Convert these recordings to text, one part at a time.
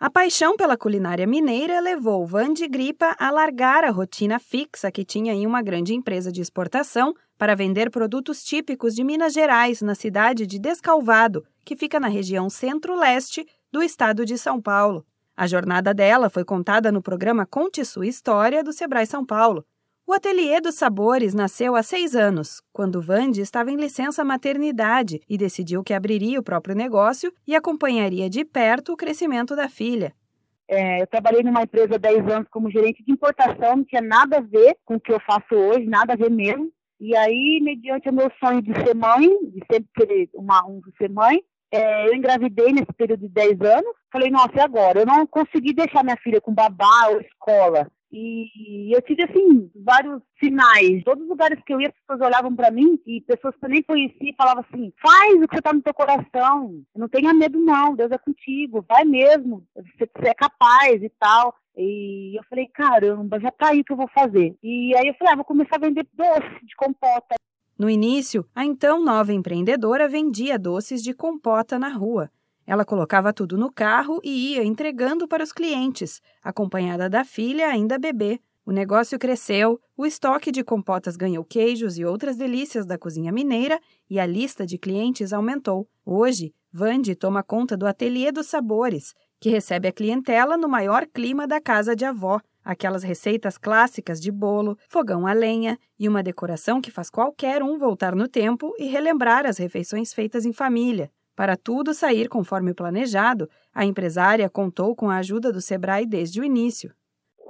A paixão pela culinária mineira levou Vande Gripa a largar a rotina fixa que tinha em uma grande empresa de exportação para vender produtos típicos de Minas Gerais na cidade de Descalvado, que fica na região centro-leste do estado de São Paulo. A jornada dela foi contada no programa Conte Sua História do Sebrae São Paulo. O Ateliê dos Sabores nasceu há seis anos, quando Vande estava em licença maternidade e decidiu que abriria o próprio negócio e acompanharia de perto o crescimento da filha. É, eu trabalhei numa empresa há 10 anos como gerente de importação, não tinha nada a ver com o que eu faço hoje, nada a ver mesmo. E aí, mediante o meu sonho de ser mãe, de sempre querer uma, um, ser mãe, é, eu engravidei nesse período de 10 anos. Falei, nossa, e agora? Eu não consegui deixar minha filha com babá ou escola. E eu tive, assim, vários sinais. Todos os lugares que eu ia, as pessoas olhavam para mim e pessoas que eu nem conhecia falavam assim: faz o que você tá no teu coração. Não tenha medo, não. Deus é contigo. Vai mesmo. Você, você é capaz e tal. E eu falei: caramba, já tá aí que eu vou fazer. E aí eu falei: ah, vou começar a vender doce de compota. No início, a então nova empreendedora vendia doces de compota na rua. Ela colocava tudo no carro e ia entregando para os clientes, acompanhada da filha ainda bebê. O negócio cresceu, o estoque de compotas ganhou queijos e outras delícias da cozinha mineira e a lista de clientes aumentou. Hoje, Vande toma conta do Ateliê dos Sabores, que recebe a clientela no maior clima da casa de avó, aquelas receitas clássicas de bolo, fogão a lenha e uma decoração que faz qualquer um voltar no tempo e relembrar as refeições feitas em família. Para tudo sair conforme o planejado, a empresária contou com a ajuda do Sebrae desde o início.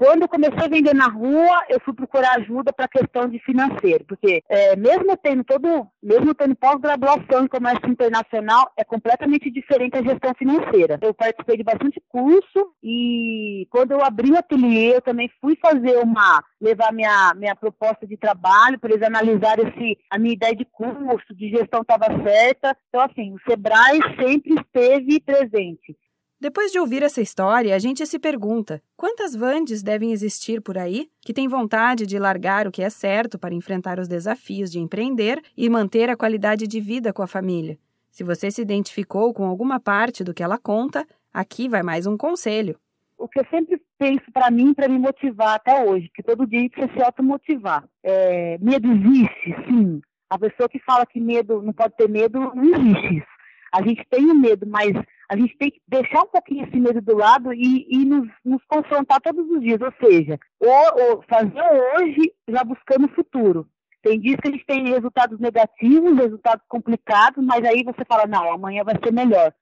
Quando eu comecei a vender na rua, eu fui procurar ajuda para a questão de financeiro, porque é, mesmo tendo todo, mesmo tendo pós-graduação em comércio internacional, é completamente diferente a gestão financeira. Eu participei de bastante curso e quando eu abri o ateliê, eu também fui fazer uma, levar minha, minha proposta de trabalho para eles analisarem se a minha ideia de curso, de gestão estava certa. Então, assim, o Sebrae sempre esteve presente. Depois de ouvir essa história, a gente se pergunta: quantas Vandes devem existir por aí que têm vontade de largar o que é certo para enfrentar os desafios de empreender e manter a qualidade de vida com a família? Se você se identificou com alguma parte do que ela conta, aqui vai mais um conselho. O que eu sempre penso para mim, para me motivar até hoje, que todo dia precisa se automotivar. É, medo existe, sim. A pessoa que fala que medo não pode ter medo, não existe isso. A gente tem o medo, mas a gente tem que deixar um pouquinho esse medo do lado e, e nos, nos, confrontar todos os dias, ou seja, ou, ou fazer hoje já buscando o futuro. Tem dias que a gente tem resultados negativos, resultados complicados, mas aí você fala, não, amanhã vai ser melhor.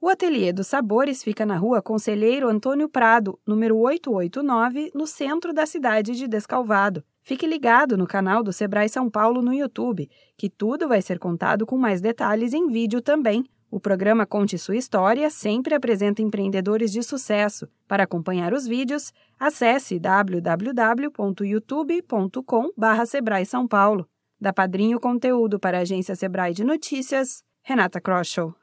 O Ateliê dos Sabores fica na rua Conselheiro Antônio Prado, número 889, no centro da cidade de Descalvado. Fique ligado no canal do Sebrae São Paulo no YouTube, que tudo vai ser contado com mais detalhes em vídeo também. O programa Conte Sua História sempre apresenta empreendedores de sucesso. Para acompanhar os vídeos, acesse www.youtube.com.br Sebrae São Paulo. Da Padrinho Conteúdo para a agência Sebrae de Notícias, Renata Kroschel.